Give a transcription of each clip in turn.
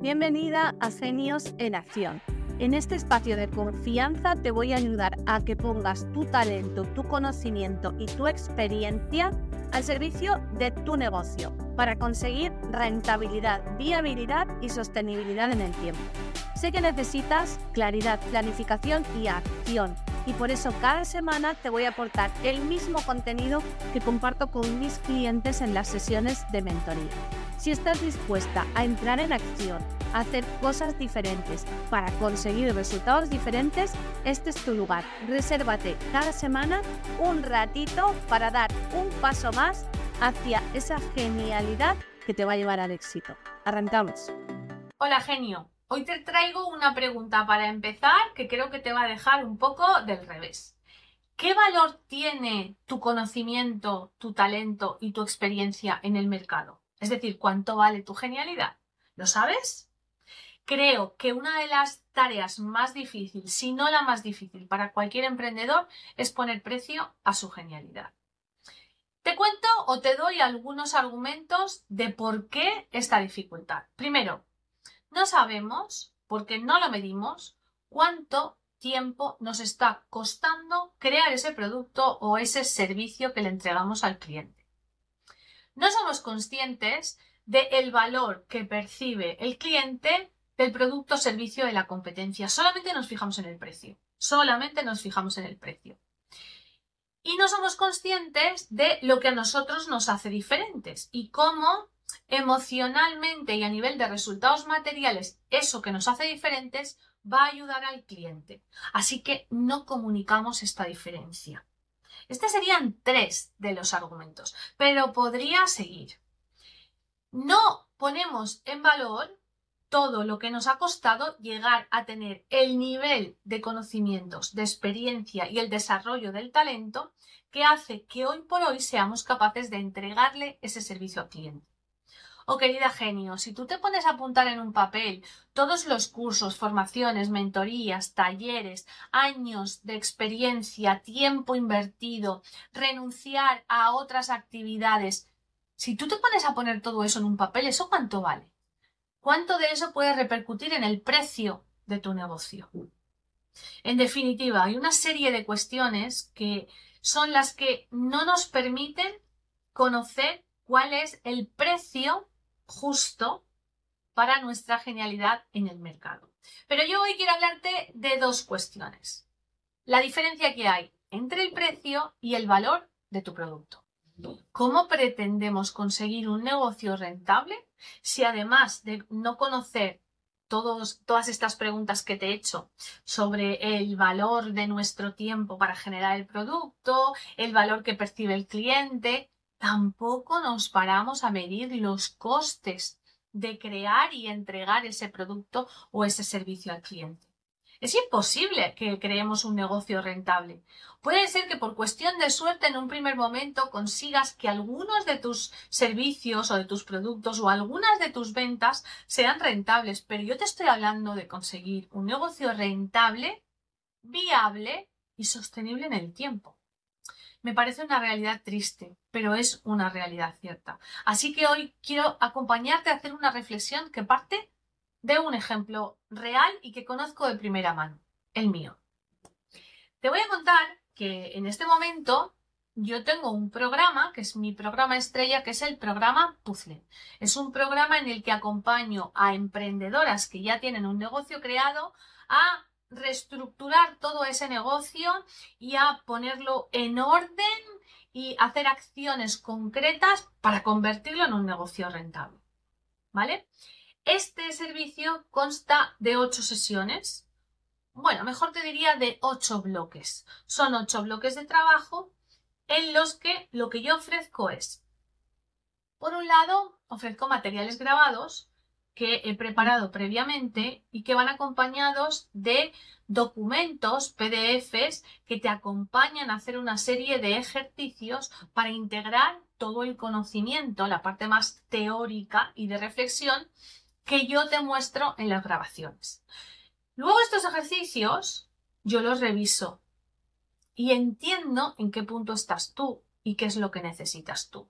Bienvenida a Genios en Acción. En este espacio de confianza te voy a ayudar a que pongas tu talento, tu conocimiento y tu experiencia al servicio de tu negocio para conseguir rentabilidad, viabilidad y sostenibilidad en el tiempo. Sé que necesitas claridad, planificación y acción y por eso cada semana te voy a aportar el mismo contenido que comparto con mis clientes en las sesiones de mentoría. Si estás dispuesta a entrar en acción, a hacer cosas diferentes para conseguir resultados diferentes, este es tu lugar. Resérvate cada semana un ratito para dar un paso más hacia esa genialidad que te va a llevar al éxito. Arrancamos. Hola genio, hoy te traigo una pregunta para empezar que creo que te va a dejar un poco del revés. ¿Qué valor tiene tu conocimiento, tu talento y tu experiencia en el mercado? Es decir, ¿cuánto vale tu genialidad? ¿Lo sabes? Creo que una de las tareas más difíciles, si no la más difícil para cualquier emprendedor, es poner precio a su genialidad. Te cuento o te doy algunos argumentos de por qué esta dificultad. Primero, no sabemos, porque no lo medimos, cuánto tiempo nos está costando crear ese producto o ese servicio que le entregamos al cliente no somos conscientes del valor que percibe el cliente del producto o servicio de la competencia. Solamente nos fijamos en el precio. Solamente nos fijamos en el precio. Y no somos conscientes de lo que a nosotros nos hace diferentes y cómo emocionalmente y a nivel de resultados materiales eso que nos hace diferentes va a ayudar al cliente. Así que no comunicamos esta diferencia. Estos serían tres de los argumentos, pero podría seguir. No ponemos en valor todo lo que nos ha costado llegar a tener el nivel de conocimientos, de experiencia y el desarrollo del talento que hace que hoy por hoy seamos capaces de entregarle ese servicio al cliente. Oh, querida genio, si tú te pones a apuntar en un papel todos los cursos, formaciones, mentorías, talleres, años de experiencia, tiempo invertido, renunciar a otras actividades, si tú te pones a poner todo eso en un papel, ¿eso cuánto vale? ¿Cuánto de eso puede repercutir en el precio de tu negocio? En definitiva, hay una serie de cuestiones que son las que no nos permiten conocer cuál es el precio justo para nuestra genialidad en el mercado. Pero yo hoy quiero hablarte de dos cuestiones. La diferencia que hay entre el precio y el valor de tu producto. ¿Cómo pretendemos conseguir un negocio rentable si además de no conocer todas estas preguntas que te he hecho sobre el valor de nuestro tiempo para generar el producto, el valor que percibe el cliente, tampoco nos paramos a medir los costes de crear y entregar ese producto o ese servicio al cliente. Es imposible que creemos un negocio rentable. Puede ser que por cuestión de suerte en un primer momento consigas que algunos de tus servicios o de tus productos o algunas de tus ventas sean rentables, pero yo te estoy hablando de conseguir un negocio rentable, viable y sostenible en el tiempo. Me parece una realidad triste, pero es una realidad cierta. Así que hoy quiero acompañarte a hacer una reflexión que parte de un ejemplo real y que conozco de primera mano, el mío. Te voy a contar que en este momento yo tengo un programa, que es mi programa estrella, que es el programa Puzzle. Es un programa en el que acompaño a emprendedoras que ya tienen un negocio creado a reestructurar todo ese negocio y a ponerlo en orden y hacer acciones concretas para convertirlo en un negocio rentable. ¿Vale? Este servicio consta de ocho sesiones. Bueno, mejor te diría de ocho bloques. Son ocho bloques de trabajo en los que lo que yo ofrezco es, por un lado, ofrezco materiales grabados que he preparado previamente y que van acompañados de documentos, PDFs, que te acompañan a hacer una serie de ejercicios para integrar todo el conocimiento, la parte más teórica y de reflexión que yo te muestro en las grabaciones. Luego estos ejercicios yo los reviso y entiendo en qué punto estás tú y qué es lo que necesitas tú.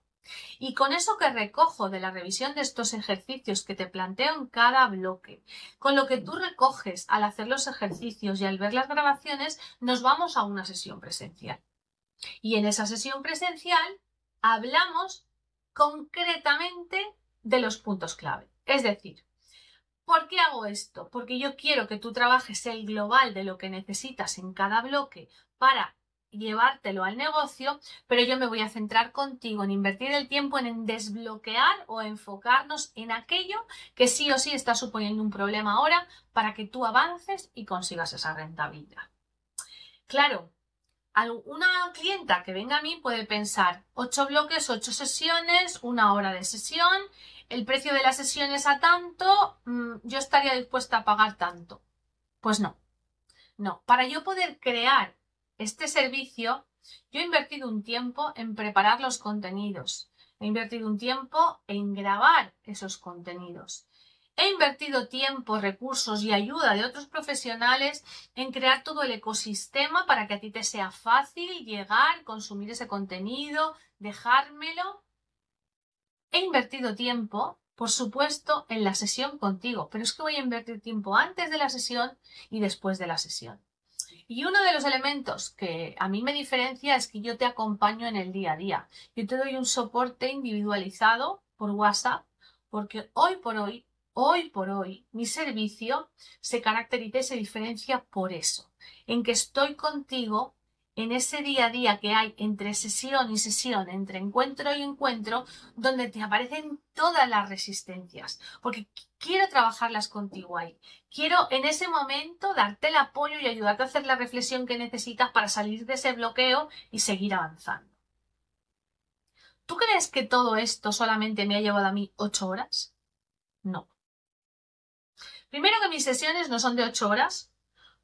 Y con eso que recojo de la revisión de estos ejercicios que te planteo en cada bloque, con lo que tú recoges al hacer los ejercicios y al ver las grabaciones, nos vamos a una sesión presencial. Y en esa sesión presencial hablamos concretamente de los puntos clave. Es decir, ¿por qué hago esto? Porque yo quiero que tú trabajes el global de lo que necesitas en cada bloque para llevártelo al negocio, pero yo me voy a centrar contigo en invertir el tiempo en desbloquear o enfocarnos en aquello que sí o sí está suponiendo un problema ahora para que tú avances y consigas esa rentabilidad. Claro, una clienta que venga a mí puede pensar ocho bloques, ocho sesiones, una hora de sesión, el precio de las sesiones a tanto, mm, yo estaría dispuesta a pagar tanto. Pues no, no. Para yo poder crear este servicio, yo he invertido un tiempo en preparar los contenidos, he invertido un tiempo en grabar esos contenidos. He invertido tiempo, recursos y ayuda de otros profesionales en crear todo el ecosistema para que a ti te sea fácil llegar, consumir ese contenido, dejármelo. He invertido tiempo, por supuesto, en la sesión contigo, pero es que voy a invertir tiempo antes de la sesión y después de la sesión. Y uno de los elementos que a mí me diferencia es que yo te acompaño en el día a día. Yo te doy un soporte individualizado por WhatsApp porque hoy por hoy, hoy por hoy, mi servicio se caracteriza y se diferencia por eso, en que estoy contigo en ese día a día que hay entre sesión y sesión, entre encuentro y encuentro, donde te aparecen todas las resistencias, porque quiero trabajarlas contigo ahí. Quiero en ese momento darte el apoyo y ayudarte a hacer la reflexión que necesitas para salir de ese bloqueo y seguir avanzando. ¿Tú crees que todo esto solamente me ha llevado a mí ocho horas? No. Primero que mis sesiones no son de ocho horas,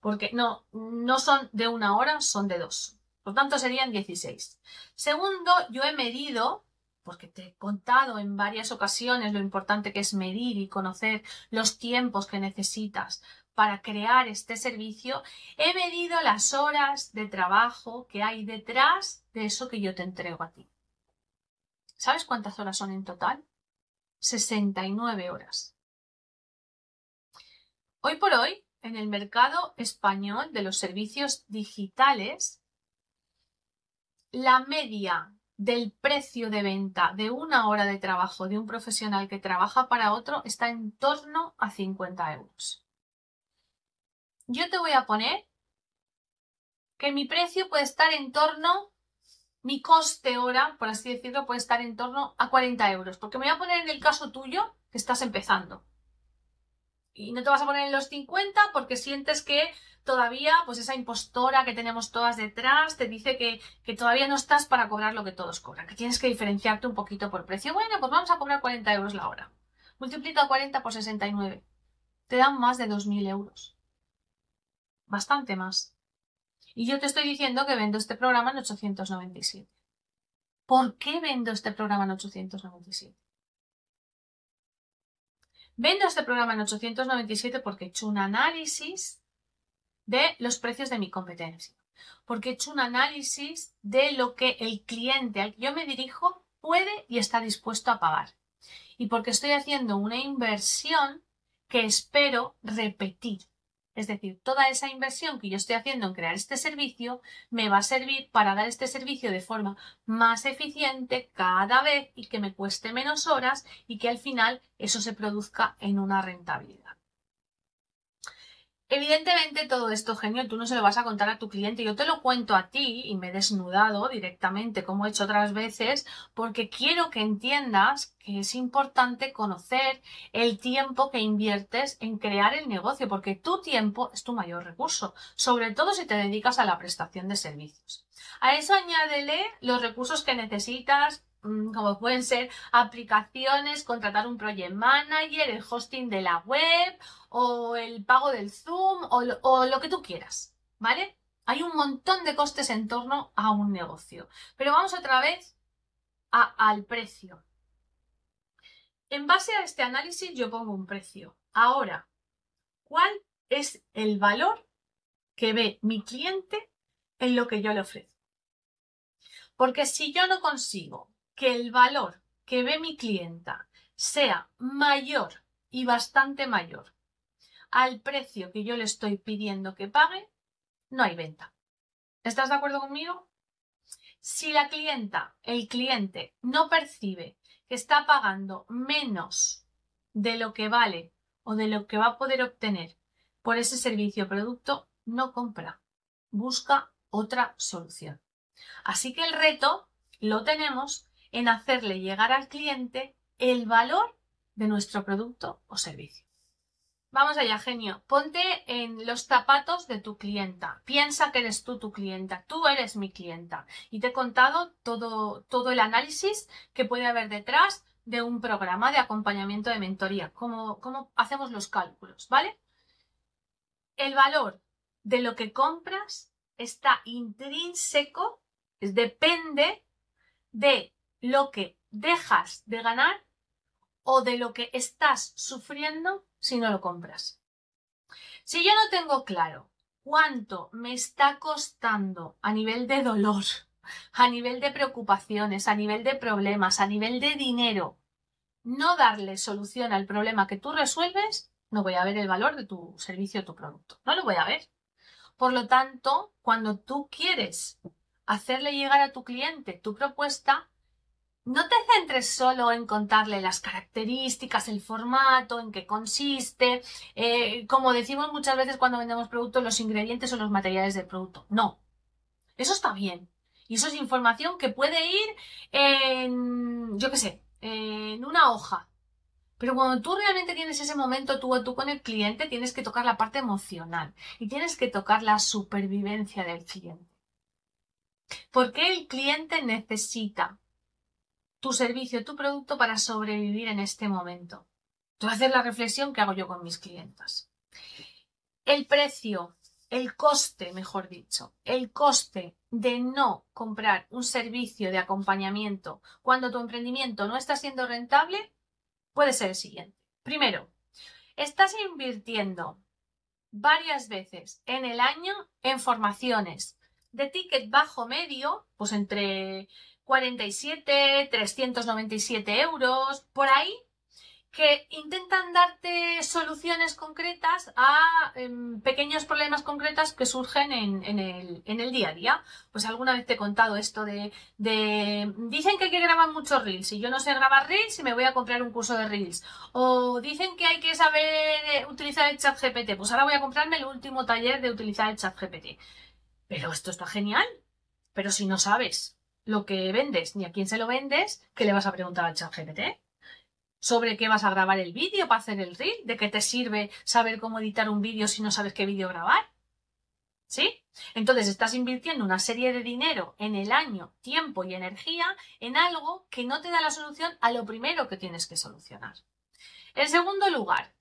porque no, no son de una hora, son de dos. Por tanto, serían 16. Segundo, yo he medido, porque te he contado en varias ocasiones lo importante que es medir y conocer los tiempos que necesitas para crear este servicio, he medido las horas de trabajo que hay detrás de eso que yo te entrego a ti. ¿Sabes cuántas horas son en total? 69 horas. Hoy por hoy, en el mercado español de los servicios digitales, la media del precio de venta de una hora de trabajo de un profesional que trabaja para otro está en torno a 50 euros. Yo te voy a poner que mi precio puede estar en torno, mi coste hora, por así decirlo, puede estar en torno a 40 euros, porque me voy a poner en el caso tuyo que estás empezando y no te vas a poner en los 50 porque sientes que todavía, pues esa impostora que tenemos todas detrás te dice que, que, todavía no estás para cobrar lo que todos cobran, que tienes que diferenciarte un poquito por precio. Bueno, pues vamos a cobrar 40 euros la hora. Multiplica 40 por 69. Te dan más de 2.000 euros. Bastante más. Y yo te estoy diciendo que vendo este programa en 897. ¿Por qué vendo este programa en 897? Vendo este programa en 897 porque he hecho un análisis de los precios de mi competencia. Porque he hecho un análisis de lo que el cliente al que yo me dirijo puede y está dispuesto a pagar. Y porque estoy haciendo una inversión que espero repetir. Es decir, toda esa inversión que yo estoy haciendo en crear este servicio me va a servir para dar este servicio de forma más eficiente cada vez y que me cueste menos horas y que al final eso se produzca en una rentabilidad. Evidentemente todo esto, genio, tú no se lo vas a contar a tu cliente. Yo te lo cuento a ti y me he desnudado directamente como he hecho otras veces porque quiero que entiendas que es importante conocer el tiempo que inviertes en crear el negocio porque tu tiempo es tu mayor recurso, sobre todo si te dedicas a la prestación de servicios. A eso añádele los recursos que necesitas como pueden ser aplicaciones, contratar un project manager, el hosting de la web o el pago del Zoom o lo, que tú quieras, ¿vale? Hay un montón de costes en torno a un negocio. Pero vamos otra vez al precio. En base a este análisis yo pongo un precio. Ahora, ¿cuál es el valor que ve mi cliente en lo que yo le ofrezco? Porque si yo no consigo que el valor que ve mi clienta sea mayor y bastante mayor al precio que yo le estoy pidiendo que pague, no hay venta. ¿Estás de acuerdo conmigo? Si la clienta, el cliente, no percibe que está pagando menos de lo que vale o de lo que va a poder obtener por ese servicio o producto, no compra. Busca otra solución. Así que el reto lo tenemos en hacerle llegar al cliente el valor de nuestro producto o servicio. Vamos allá, genio. Ponte en los zapatos de tu clienta. Piensa que eres tú tu clienta. Tú eres mi clienta. Y te he contado todo, todo el análisis que puede haber detrás de un programa de acompañamiento de mentoría. Cómo, cómo hacemos los cálculos, ¿vale? El valor de lo que compras está intrínseco, depende de lo que dejas de ganar o de lo que estás sufriendo si no lo compras. Si yo no tengo claro cuánto me está costando a nivel de dolor, a nivel de preocupaciones, a nivel de problemas, a nivel de dinero, no darle solución al problema que tú resuelves, no voy a ver el valor de tu servicio o tu producto. No lo voy a ver. Por lo tanto, cuando tú quieres hacerle llegar a tu cliente tu propuesta, no te centres solo en contarle las características, el formato, en qué consiste, eh, como decimos muchas veces cuando vendemos productos, los ingredientes o los materiales del producto. No, eso está bien. Y eso es información que puede ir en, yo qué sé, en una hoja. Pero cuando tú realmente tienes ese momento tú o tú con el cliente, tienes que tocar la parte emocional y tienes que tocar la supervivencia del cliente. Porque el cliente necesita tu servicio, tu producto para sobrevivir en este momento. Tú hacer la reflexión que hago yo con mis clientes. El precio, el coste, mejor dicho, el coste de no comprar un servicio de acompañamiento cuando tu emprendimiento no está siendo rentable puede ser el siguiente. Primero, estás invirtiendo varias veces en el año en formaciones de ticket bajo medio, pues entre 47, 397 euros, por ahí, que intentan darte soluciones concretas a em, pequeños problemas concretos que surgen en, el, día a día. Pues alguna vez te he contado esto de, dicen que hay que grabar muchos reels y yo no sé grabar reels y me voy a comprar un curso de reels. O dicen que hay que saber utilizar el chat GPT, pues ahora voy a comprarme el último taller de utilizar el chat GPT. Pero esto está genial. Pero si no sabes lo que vendes ni a quién se lo vendes, ¿qué le vas a preguntar al chat GPT? sobre qué vas a grabar el vídeo para hacer el reel, de qué te sirve saber cómo editar un vídeo si no sabes qué vídeo grabar. ¿Sí? Entonces estás invirtiendo una serie de dinero en el año, tiempo y energía en algo que no te da la solución a lo primero que tienes que solucionar. En segundo lugar,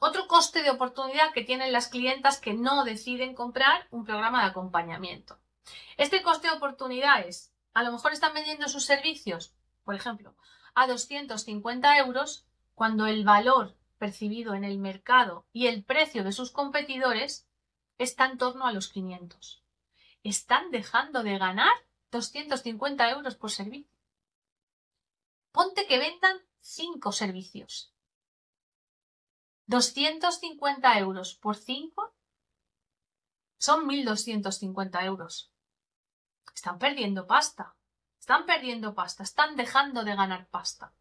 otro coste de oportunidad que tienen las clientas que no deciden comprar un programa de acompañamiento. Este coste de oportunidad es, a lo mejor están vendiendo sus servicios, por ejemplo, a 250 euros cuando el valor percibido en el mercado y el precio de sus competidores está en torno a los 500. Están dejando de ganar 250 euros por servicio. Ponte que vendan 5 servicios. 250 euros por 5 son 1.250 euros. Están perdiendo pasta. Están perdiendo pasta, están dejando de ganar pasta.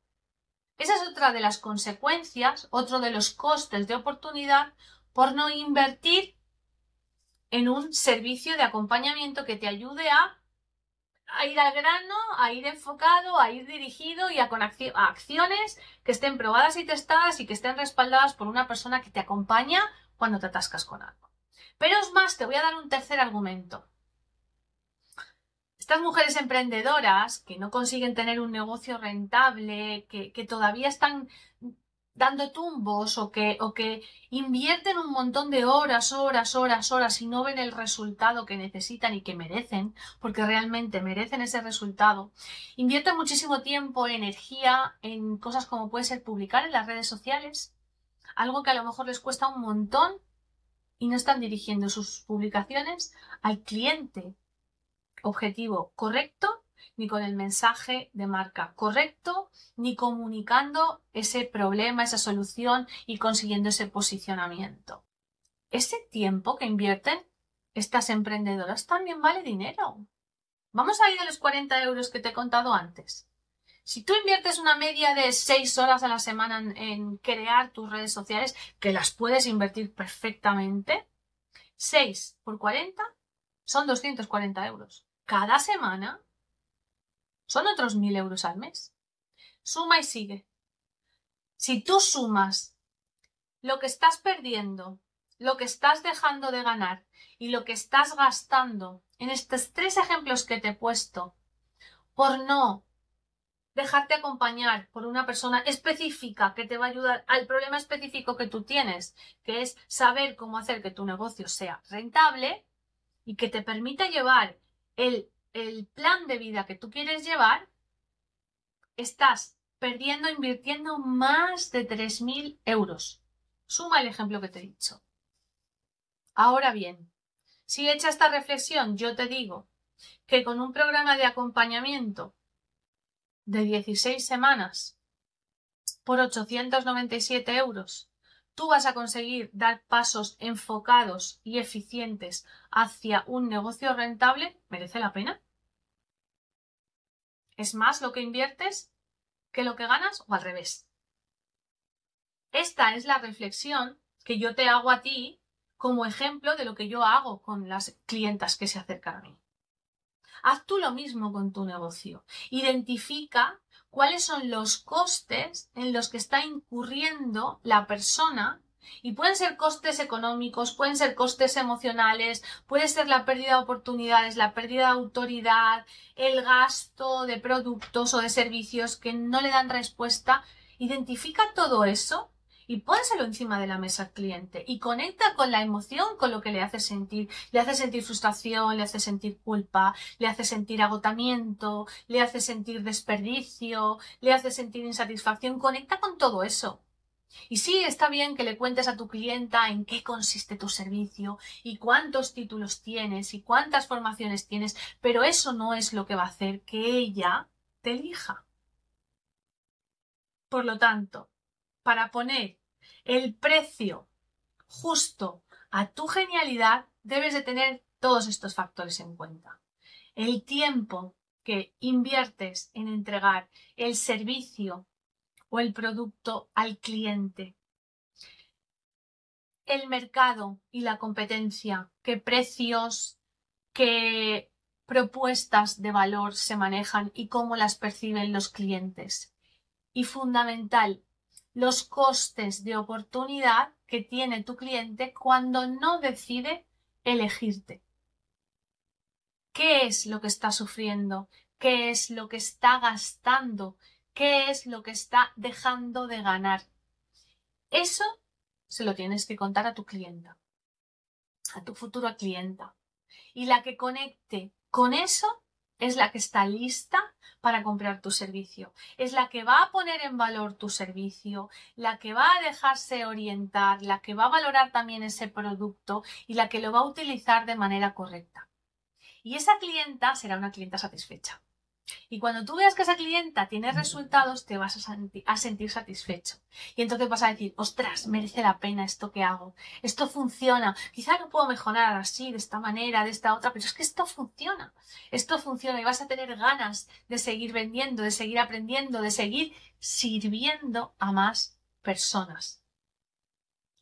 Esa es otra de las consecuencias, otro de los costes de oportunidad por no invertir en un servicio de acompañamiento que te ayude a, ir al grano, a ir enfocado, a ir dirigido y a, con a acciones que estén probadas y testadas y que estén respaldadas por una persona que te acompaña cuando te atascas con algo. Pero es más, te voy a dar un tercer argumento. Estas mujeres emprendedoras que no consiguen tener un negocio rentable, que, todavía están dando tumbos o que, o que invierten un montón de horas, horas, horas, horas y no ven el resultado que necesitan y que merecen, porque realmente merecen ese resultado. Invierten muchísimo tiempo, energía en cosas como puede ser publicar en las redes sociales, algo que a lo mejor les cuesta un montón y no están dirigiendo sus publicaciones al cliente objetivo correcto ni con el mensaje de marca correcto, ni comunicando ese problema, esa solución y consiguiendo ese posicionamiento. Ese tiempo que invierten estas emprendedoras también vale dinero. Vamos a ir a los 40 euros que te he contado antes. Si tú inviertes una media de 6 horas a la semana en, crear tus redes sociales, que las puedes invertir perfectamente, 6 por 40 son 240 euros. Cada semana son otros 1000 euros al mes. Suma y sigue. Si tú sumas lo que estás perdiendo, lo que estás dejando de ganar y lo que estás gastando en estos tres ejemplos que te he puesto por no dejarte acompañar por una persona específica que te va a ayudar al problema específico que tú tienes, que es saber cómo hacer que tu negocio sea rentable y que te permita llevar el, el plan de vida que tú quieres llevar, estás perdiendo, invirtiendo más de 3.000 euros. Suma el ejemplo que te he dicho. Ahora bien, si hecha esta reflexión, yo te digo que con un programa de acompañamiento de 16 semanas por 897 euros, tú vas a conseguir dar pasos enfocados y eficientes hacia un negocio rentable, ¿merece la pena? ¿Es más lo que inviertes que lo que ganas o al revés? Esta es la reflexión que yo te hago a ti como ejemplo de lo que yo hago con las clientas que se acercan a mí. Haz tú lo mismo con tu negocio. Identifica cuáles son los costes en los que está incurriendo la persona y pueden ser costes económicos, pueden ser costes emocionales, puede ser la pérdida de oportunidades, la pérdida de autoridad, el gasto de productos o de servicios que no le dan respuesta. Identifica todo eso y pónselo encima de la mesa al cliente y conecta con la emoción, con lo que le hace sentir. Le hace sentir frustración, le hace sentir culpa, le hace sentir agotamiento, le hace sentir desperdicio, le hace sentir insatisfacción. Conecta con todo eso. Y sí, está bien que le cuentes a tu clienta en qué consiste tu servicio y cuántos títulos tienes y cuántas formaciones tienes, pero eso no es lo que va a hacer que ella te elija. Por lo tanto, para poner el precio justo a tu genialidad, debes de tener todos estos factores en cuenta. El tiempo que inviertes en entregar el servicio o el producto al cliente. El mercado y la competencia, qué precios, qué propuestas de valor se manejan y cómo las perciben los clientes. Y fundamental, los costes de oportunidad que tiene tu cliente cuando no decide elegirte. ¿Qué es lo que está sufriendo? ¿Qué es lo que está gastando? ¿Qué es lo que está dejando de ganar? Eso se lo tienes que contar a tu clienta, a tu futura clienta. Y la que conecte con eso es la que está lista para comprar tu servicio. Es la que va a poner en valor tu servicio, la que va a dejarse orientar, la que va a valorar también ese producto y la que lo va a utilizar de manera correcta. Y esa clienta será una clienta satisfecha. Y cuando tú veas que esa clienta tiene resultados, te vas a, sentir satisfecho. Y entonces vas a decir, ostras, merece la pena esto que hago. Esto funciona. Quizá lo puedo mejorar así, de esta manera, de esta otra, pero es que esto funciona. Esto funciona y vas a tener ganas de seguir vendiendo, de seguir aprendiendo, de seguir sirviendo a más personas.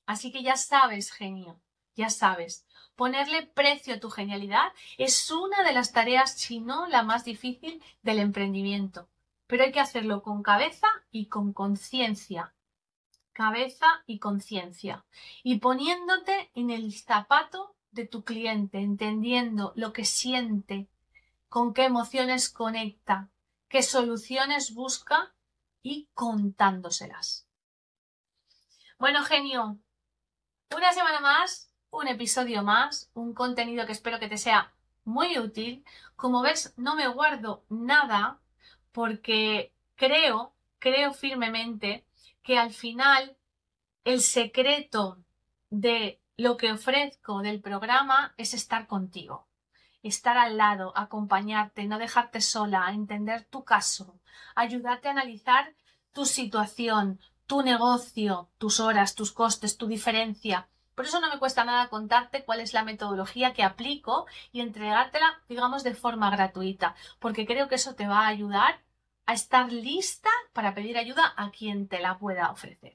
Así que ya sabes, genio, ya sabes, Ponerle precio a tu genialidad es una de las tareas, si no la más difícil, del emprendimiento. Pero hay que hacerlo con cabeza y con conciencia. Cabeza y conciencia. Y poniéndote en el zapato de tu cliente, entendiendo lo que siente, con qué emociones conecta, qué soluciones busca y contándoselas. Bueno, genio, una semana más un episodio más, un contenido que espero que te sea muy útil. Como ves, no me guardo nada porque creo, creo firmemente que al final el secreto de lo que ofrezco del programa es estar contigo. estar al lado, acompañarte, no dejarte sola, entender tu caso, ayudarte a analizar tu situación, tu negocio, tus horas, tus costes, tu diferencia. Por eso no me cuesta nada contarte cuál es la metodología que aplico y entregártela, digamos, de forma gratuita, porque creo que eso te va a ayudar a estar lista para pedir ayuda a quien te la pueda ofrecer.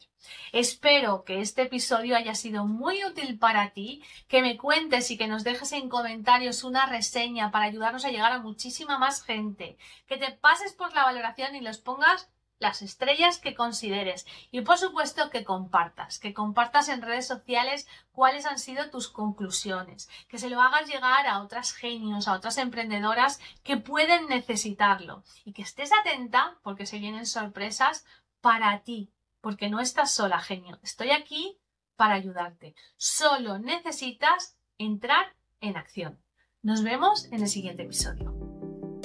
Espero que este episodio haya sido muy útil para ti, que me cuentes y que nos dejes en comentarios una reseña para ayudarnos a llegar a muchísima más gente, que te pases por la valoración y los pongas las estrellas que consideres y por supuesto que compartas, que compartas en redes sociales cuáles han sido tus conclusiones, que se lo hagas llegar a otras genios, a otras emprendedoras que pueden necesitarlo y que estés atenta porque se vienen sorpresas para ti, porque no estás sola, genio, estoy aquí para ayudarte. Solo necesitas entrar en acción. Nos vemos en el siguiente episodio.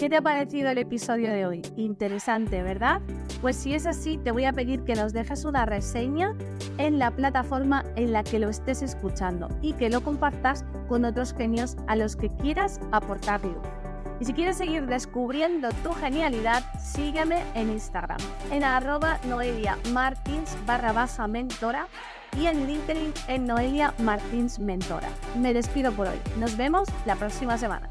¿Qué te ha parecido el episodio de hoy? Interesante, ¿verdad? Pues si es así, te voy a pedir que nos dejes una reseña en la plataforma en la que lo estés escuchando y que lo compartas con otros genios a los que quieras aportar. Y si quieres seguir descubriendo tu genialidad, sígueme en Instagram, en arroba Noelia Martins barra baja mentora y en LinkedIn en Noelia Martins Mentora. Me despido por hoy. Nos vemos la próxima semana.